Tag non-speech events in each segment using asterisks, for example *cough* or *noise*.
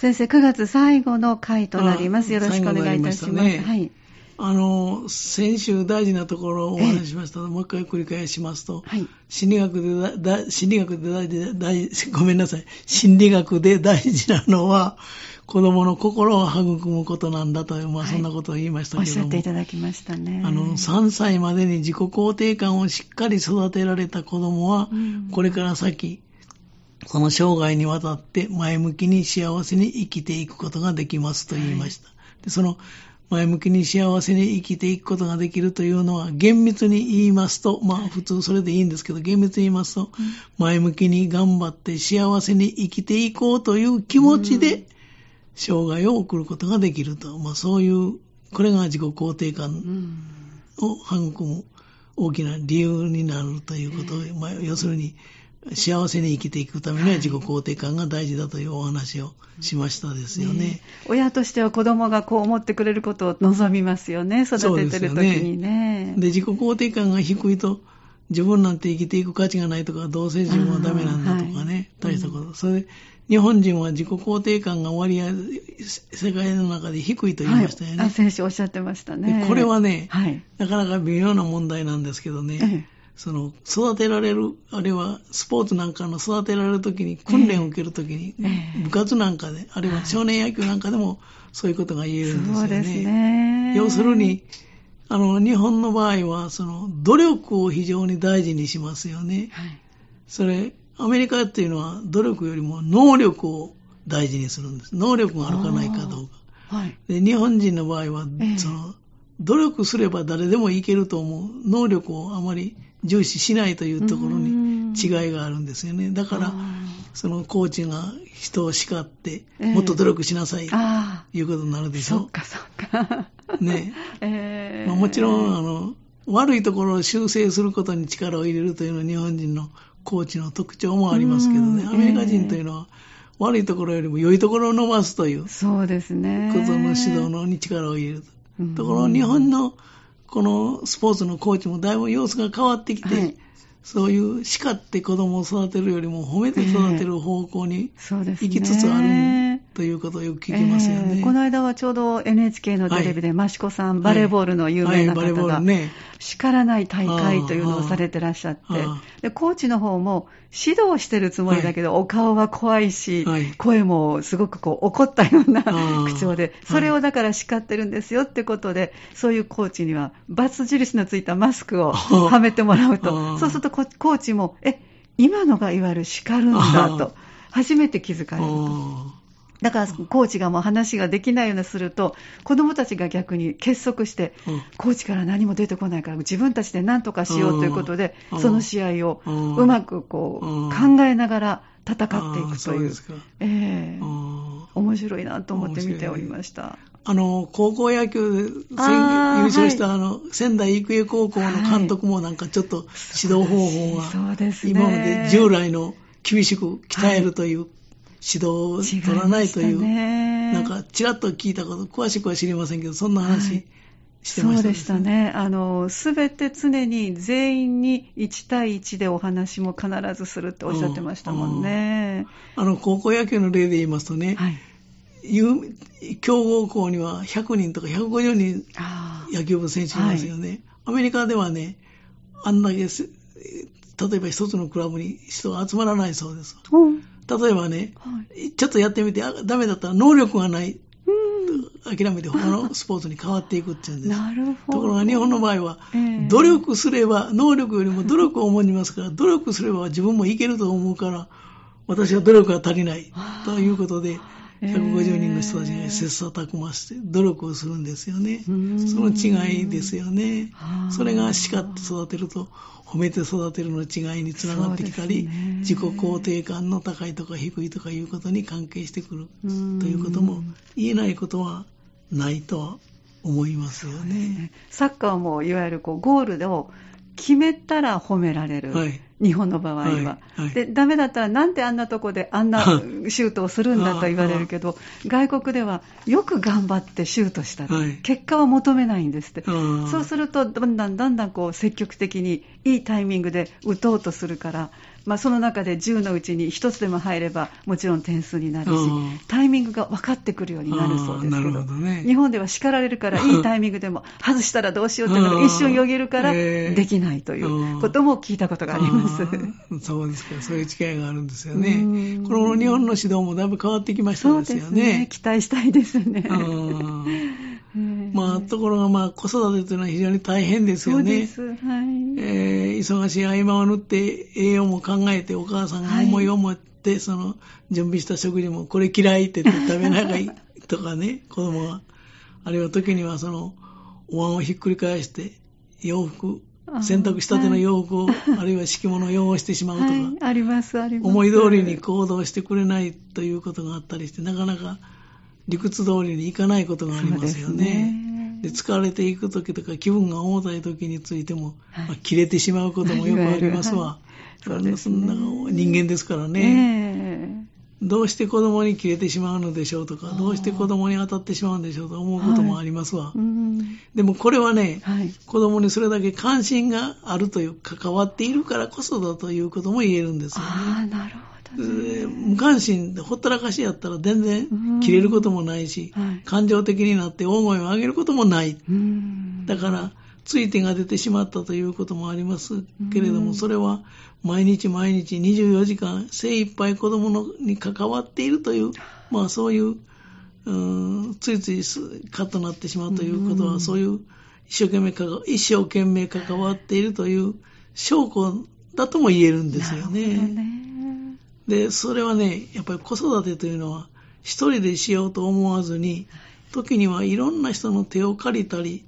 先生、9月最後の回となります。よろしくお願いいたします。ねはい。あの、先週大事なところをお話ししましたので、もう一回繰り返しますと、はい。心理学でだだ、心理学で大事大ごめんなさい。心理学で大事なのは、子供の心を育むことなんだという、まあはいそんなことを言いましたけども。おっしゃっていただきましたね。あの、3歳までに自己肯定感をしっかり育てられた子供は、うんこれから先、この生涯にわたって前向きに幸せに生きていくことができますと言いました。でその前向きに幸せに生きていくことができるというのは厳密に言いますと、まあ普通それでいいんですけど、厳密に言いますと、前向きに頑張って幸せに生きていこうという気持ちで生涯を送ることができると。まあそういう、これが自己肯定感うん。を育む大きな理由になるということを、まあ、要するに幸せに生きていくためには自己肯定感が大事だというお話をしましたですよね。親としては子供がこう思ってくれることを望みますよね。育ててる時にね。で、自己肯定感が低いと自分なんて生きていく価値がないとか、どうせ自分はダメなんだとかね、はい大したこと。それで日本人は自己肯定感が割合、世界の中で低いと言いましたよね。はい、あ先生おっしゃってましたね。でこれはね、はい。なかなか微妙な問題なんですけどね、ええその育てられる、あるいはスポーツなんかの育てられるときに、訓練を受けるときに、ええ部活なんかで、あるいは少年野球なんかでもそういうことが言えるんですよね。そうですね。要するに、あの、日本の場合は、その、努力を非常に大事にしますよね。はい。それ、アメリカっていうのは努力よりも能力を大事にするんです。能力があるかないかどうか。はい。で日本人の場合は、ええその努力すれば誰でもいけると思う能力をあまり重視しないというところに違いがあるんですよね。だから、そのコーチが人を叱って、ええもっと努力しなさいとあいうことになるあ、でしょ？そっ。かそっか。ね *laughs* ええまあもちろんあの、悪いところを修正することに力を入れるというのは日本人のコーチの特徴もありますけどね、うんアメリカ人というのは悪いところよりも良いところを伸ばすというそうですね。ことの指導のに力を入れる。ところ日本のこのスポーツのコーチもだいぶ様子が変わってきて、はいそういう叱って子供を育てるよりも褒めて育てる方向に。行きつつあるということをよく聞きますよね。ええこの間はちょうど NHK のテレビで、益子さん、バレーボールの有名な方が。叱らない大会というのをされてらっしゃってで、コーチの方も指導してるつもりだけど、お顔は怖いし、はい。声もすごくこう怒ったような口調で、それをだから叱ってるんですよってことで、そういうコーチには、バツ印のついたマスクをはめてもらうあと、あそうするとココーチも、え、今のがいわゆる叱るんだと、初めて気づかれると。あだから、コーチがもう話ができないようにすると、子供たちが逆に結束して、うん。コーチから何も出てこないから、自分たちで何とかしようということでう、ん。その試合をうまくこう考えながら戦っていくという。ええ。あ面白いなと思って見ておりました。あの、高校野球優勝した、あの、仙台育英高校の監督もなんかちょっと指導方法が。今まで従来の厳しく鍛えるという指導を取らないという、ねなんかちらっと聞いたこと、詳しくは知りませんけど、そんな話、はいしてましたそうでした。ね。あの、すべて常に全員に1対1でお話も必ずするっておっしゃってましたもんね。あの、高校野球の例で言いますとね、はい。有強豪校には100人とか150人。野球部選手いますよね。アメリカではね、あんだけせ、例えば一つのクラブに人が集まらないそうです。うん。例えばね、はい。ちょっとやってみて、あダメだったら能力がない、うん。諦めて他のスポーツに変わっていくっていうんです。なるほど。ところが日本の場合は、ええ努力すれば、能力よりも努力を重んじますから、努力すれば自分もいけると思うから、私は努力が足りないあ。ということで、ええ150人の人たちが切磋琢磨して努力をするんですよね。そうん。の違いですよね。それが叱って育てると、褒めて育てるの違いにつながってきたり、ね。自己肯定感の高いとか低いとかいうことに関係してくるうん。ということも言えないことはないとは思いますよね。サッカーもいわゆるこうゴールを決めたら褒められる、はい日本の場合は、はいはい。でダメだったらなんであんなとこであんな *laughs* シュートをするんだと言われるけど外国ではよく頑張ってシュートしたと、はい。結果は求めないんですって、うんそうするとだんだんだんだんこう積極的にいいタイミングで打とうとするからまあ、その中で10のうちに1つでも入ればもちろん点数になるし、うんタイミングが分かってくるようになるそうですけどね日本では叱られるから *laughs* いいタイミングでも外したらどうしようっていうのが一瞬よぎるから *laughs* えーできないということも聞いたことがあります。*laughs* そうですか、そういう違いがあるんですよねうん。この日本の指導もだいぶ変わってきましたそうですよですねね。期待したいですね。まあ、ところが、まあ、子育てというのは非常に大変ですよね。そうです。はい。えー忙しい合間を縫って栄養も考えてお母さんが思いを持って、その準備した食事もこれ嫌いって言って食べないとかね *laughs* 子供があるいは時にはそのお椀をひっくり返して洋服あ洗濯したての洋服を、*laughs* あるいは敷物を汚してしまうとか、はい、あります、あります。思い通りに行動してくれないということがあったりしてなかなか理屈通りにいかないことがありますよね。ねで疲れていく時とか気分が重たい時についても、はいまあ切れてしまうこともよくありますわ。はいそんな人間ですからね。ねどうして子供に切れてしまうのでしょうとか、どうして子供に当たってしまうんでしょうと思うこともありますわ。でもこれはね、はい。子供にそれだけ関心があるという、関わっているからこそだということも言えるんですよね。ああ、なるほど。無関心でほったらかしやったら全うん然切れることもないし、はい。感情的になって大声を上げることもない。うん。だから、ついてが出てしまったということもありますけれども、うん。それは毎日毎日24時間精一杯子供のに関わっているという、まあそういう、うついついすカッとなってしまうということは、うん。そういう一生懸命かか、一生懸命関わっているという証拠だとも言えるんですよなるほどね。で、それはね、やっぱり子育てというのは、一人でしようと思わずに、時にはいろんな人の手を借りたり、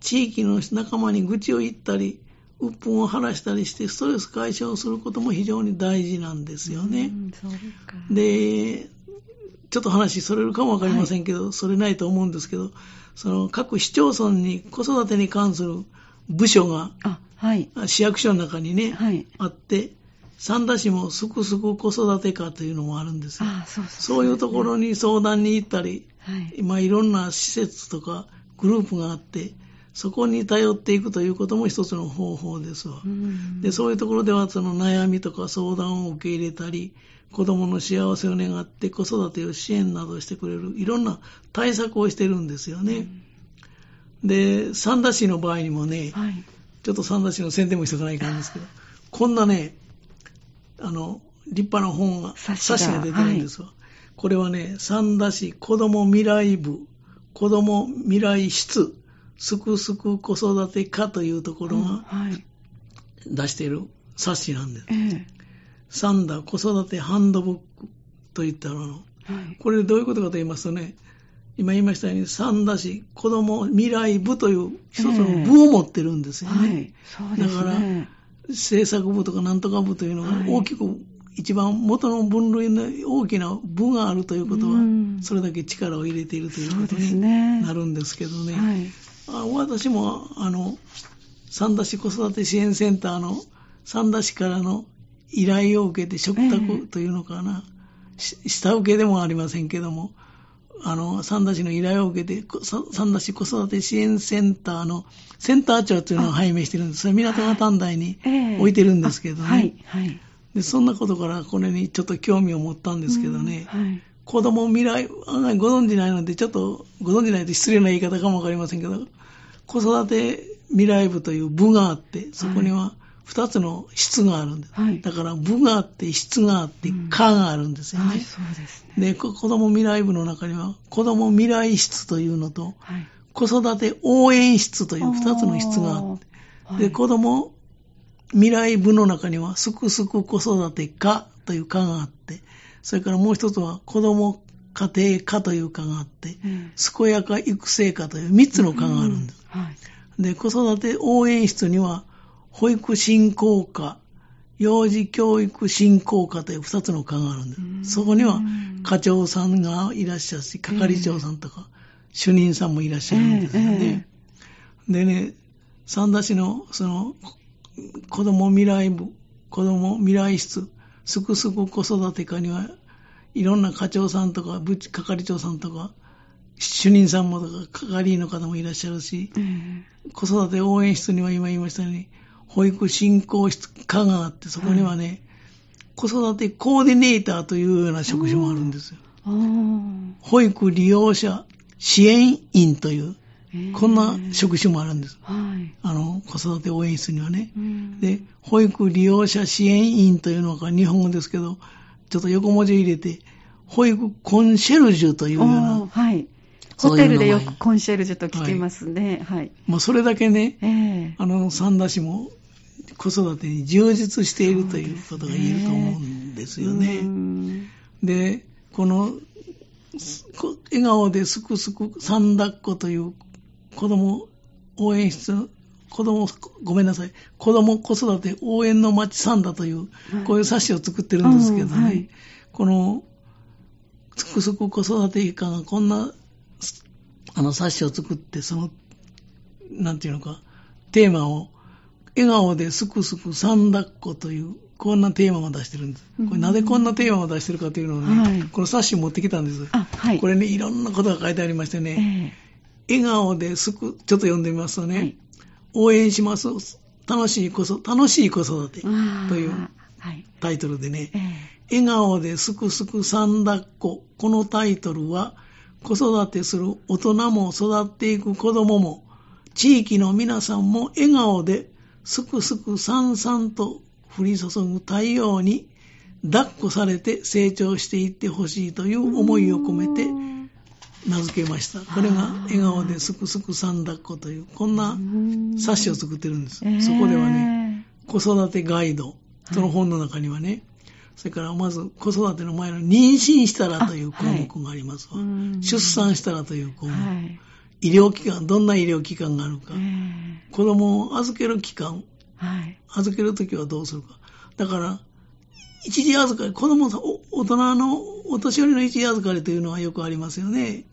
地域の仲間に愚痴を言ったり、鬱憤を晴らしたりして、ストレス解消することも非常に大事なんですよね。で、ちょっと話それるかもわかりませんけど、それないと思うんですけど、その各市町村に子育てに関する部署があ、はい。市役所の中にね、はい。あって、三田市もすくすく子育て課というのもあるんですよ。あそうそうそういうところに相談に行ったり、はい。今いろんな施設とかグループがあって、そこに頼っていくということも一つの方法ですわ。うんで、そういうところではその悩みとか相談を受け入れたり、子供の幸せを願って子育てを支援などしてくれる、いろんな対策をしてるんですよね。で、三田市の場合にもね、はい。ちょっと三田市の宣伝もしておかないかんですけど、こんなね、あの、立派な本が、冊子が出てるんですわ。これはね、三田市子ども未来部、子ども未来室、すくすく子育て課というところがはい。出している冊子なんです。ええ。三田子育てハンドブックといったの。はい。これどういうことかと言いますとね、今言いましたように三田市子ども未来部という一つの部を持ってるんですよね。はい。そうですだからね。政策部とかなんとか部というのがはい。大きく、一番元の分類の大きな部があるということはうん、それだけ力を入れているということにね。なるんですけどね。はい。あ私も、あの、三田市子育て支援センターの三田市からの依頼を受けて食ええ。卓というのかな、し下請けでもありませんけども、あの、三田市の依頼を受けて、三田市子育て支援センターのセンター長というのを拝命してるんです。それ港が短大にええ置いてるんですけどね。あはい。はい。で、そんなことからこれにちょっと興味を持ったんですけどね、うんはい。子供未来、案外ご存知ないので、ちょっとご存知ないと失礼な言い方かもわかりませんけど、子育て未来部という部があって、そこには2つの室があるんです。はいだから部があって、室があって、課があるんですよね。はい、そうですね。で、こ子供未来部の中には、子供未来室というのと、はい。子育て応援室という2つの室があって、はいで、子供未来部の中には、すくすく子育て課という課があって、それからもう一つは、子供家庭課という課があって、うん健やか育成課という三つの課があるんです。はい。で、子育て応援室には、保育振興課、幼児教育振興課という二つの課があるんです。うんそこには、課長さんがいらっしゃるし、係長さんとか、主任さんもいらっしゃるんですよね。でね、三田市の、その、子供未来部、子供未来室、すくすく子育て課には、いろんな課長さんとか、部係長さんとか、主任さんもとか、係員の方もいらっしゃるし、うん子育て応援室には今言いましたように、保育振興室課があって、そこにはね、子育てコーディネーターというような職種もあるんですよ。保育利用者支援員という、えーこんな職種もあるんです。はい。あの、子育て応援室にはね。うんで、保育利用者支援員というのが日本語ですけど、ちょっと横文字入れて、保育コンシェルジュというような、はい。ホテルでよくコンシェルジュと聞きますね。はい。もうそれだけね、ええ。あの、三田市も子育てに充実しているということが言えると思うんですようね。ん。で、この、笑顔ですくすく三抱っこという子供応援室、子供、ごめんなさい、子供子育て応援の町三田という、はい。こういう冊子を作ってるんですけどね、うんはい。この、すくすく子育て課がこんな、すあの冊子を作って、その、なんていうのか、テーマを、笑顔ですくすく三抱っこという、こんなテーマを出してるんです。これなぜこんなテーマを出してるかというのをね、はいこの冊子を持ってきたんです。あ、はい。これね、いろんなことが書いてありましてえね、え笑顔ですく、ちょっと読んでみますとね、はい応援します。楽しいこそ、楽しい子育てというはい。タイトルでね、ええ笑顔ですくすく三抱っこ。このタイトルは、子育てする大人も育っていく子供も、地域の皆さんも笑顔ですくすくさんさんと降り注ぐ太陽に抱っこされて成長していってほしいという思いを込めてうん名付けました。これが笑顔ですくすく三抱っこという、こんな冊子を作ってるんです。ええそこではね、子育てガイド、その本の中にはね、それからまず子育ての前の妊娠したらという項目がありますわ。うん出産したらという項目、はい。医療機関、どんな医療機関があるか、ええ子供を預ける期間、はい。預けるときはどうするか。だから、一時預かり、子供さん、お大人のお年寄りの一時預かりというのはよくありますよね。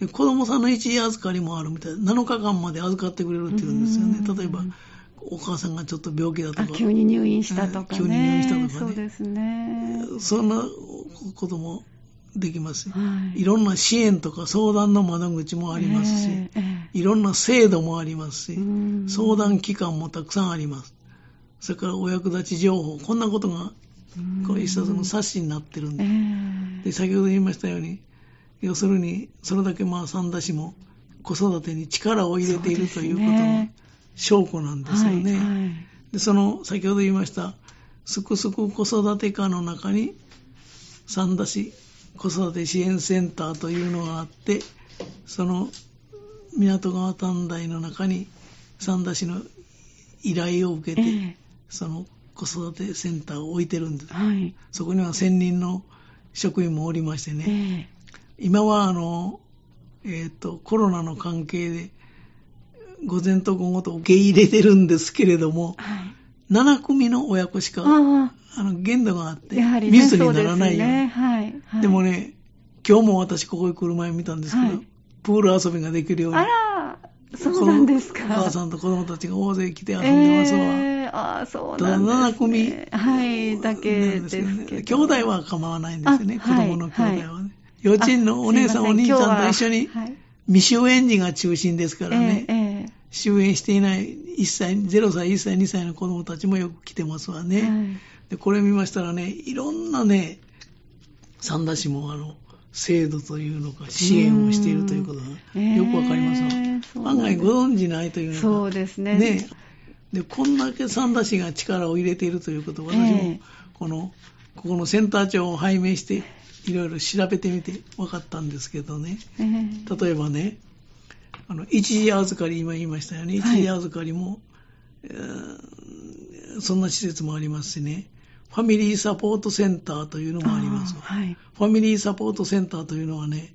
で子供さんの一時預かりもあるみたいで、7日間まで預かってくれるっていうんですよね。うん例えば、お母さんがちょっと病気だとあ、か、急に入院したとかね。急に入院したとかねそうですね。そんなこともできますよ。はい。いろんな支援とか相談の窓口もありますし、えええいろんな制度もありますし、相談機関もたくさんあります。それからお役立ち情報、こんなことがこう一冊の冊子になってるんえで。えで、先ほど言いましたように、要するに、それだけまあ三田市も子育てに力を入れているということの証拠なんですよね。はいはいで、その、先ほど言いました、すくすく子育て課の中に、三田市子育て支援センターというのがあって、その港川短大の中に三田市の依頼を受けて、えその子育てセンターを置いてるんですえ。はい。そこには専任の職員もおりましてね、え今はあの、えっ、と、コロナの関係で、午前と午後と受け入れてるんですけれどもえ、はい。7組の親子しか、ああの、限度があって、あ、やはりね、密にならないように。ね。はい。はいでも、ね、今日も私ここへ来る前見たんですけど、はいプール遊びができるように。あら、そうなんですか。お母さんと子供たちが大勢来て遊んでますわ。ええああ、そうなんです、ね。7組はい、だけですけね兄弟は構わないんですよね、あ子供の兄弟はね。はい幼稚園のお姉さん、あお兄ちゃんと一緒に未就園児が中心ですからね、えええ終園していない1歳、0歳、1歳、2歳の子供たちもよく来てますわえね。はいでこれ見ましたらね、いろんなね、三田市もあの、制度というのか支援をしているということがうんよくわかりますわ。ええそうなんです案外ご存じないというのが。そうですね。ねで、こんだけ三田市が力を入れているということを私も、ええこの、ここのセンター長を拝命して、いろいろ調べてみて分かったんですけどね。ええ例えばね、あの、一時預かり、今言いましたよね。一はい時預かりも、えーそんな施設もありますしね。ファミリーサポートセンターというのもありますはい。ファミリーサポートセンターというのはね、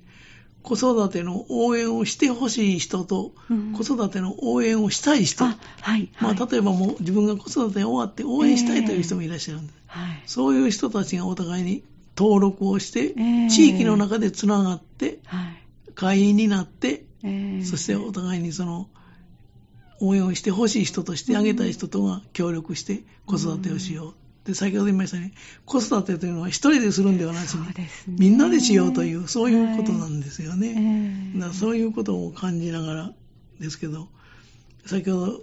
子育ての応援をしてほしい人と、うん子育ての応援をしたい人、あ、はい。まあ、はい例えばもう自分が子育て終わって応援したいという人もいらっしゃるんです。はい。そういう人たちがお互いに登録をして、ええ地域の中でつながって、はい。会員になって、ええそしてお互いにその、応援をしてほしい人としてあげたい人とが協力して子育てをしよう。で、先ほど言いましたね、子育てというのは一人でするんではなしにそう、ですね。みんなでしようという、そういうことなんですよね。ええだからそういうことを感じながらですけど、先ほど、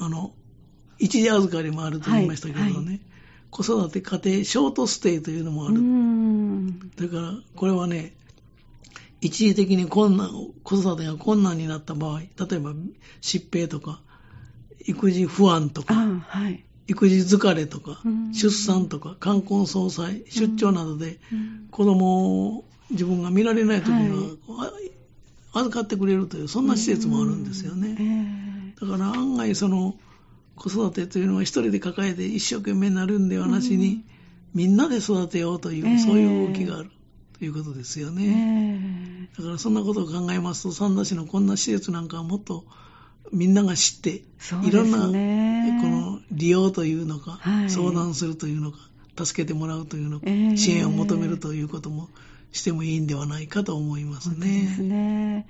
あの、一時預かりもあると言いましたけどね、はいは子育て家庭ショートステイというのもある。だから、これはね、一時的に困難、子育てが困難になった場合、例えば疾病とか、育児不安とか、はい、育児疲れとか、出産とか、冠婚葬祭、出張などで、子供を自分が見られない時には、はい、預かってくれるという、そんな施設もあるんですよね。だから案外その、子育てというのは一人で抱えて一生懸命になるんではなしに、みんなで育てようという、そういう動きがある。ということですよね。だからそんなことを考えますと、三田市のこんな施設なんかはもっとみんなが知って、いろんなこの利用というのか、はい、相談するというのか、助けてもらうというのか、支援を求めるということもしてもいいんではないかと思いますね。そうですね。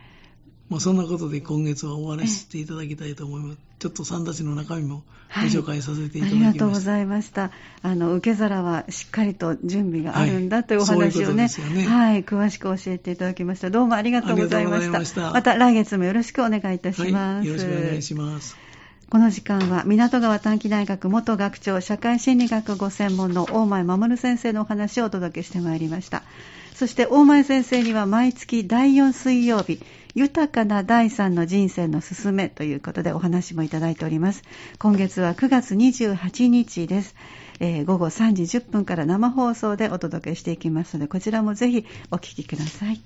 まあ、そんなことで今月は終わらせていただきたいと思います。ちょっと三田市の中身もご紹介させていただきました。はい、ありがとうございました。あの、受け皿はしっかりと準備があるんだというお話をね、はい、ううねはい、詳しく教えていただきました。どうもありがとうございました。また来月もよろしくお願いいたします。よろしくお願いします。この時間は港川短期大学元学長社会心理学ご専門の大前守先生のお話をお届けしてまいりました。そして大前先生には毎月第4水曜日、豊かな第三の人生のすすめということでお話もいただいております。今月は9月28日です。えー、午後3時10分から生放送でお届けしていきますので、こちらもぜひお聞きください。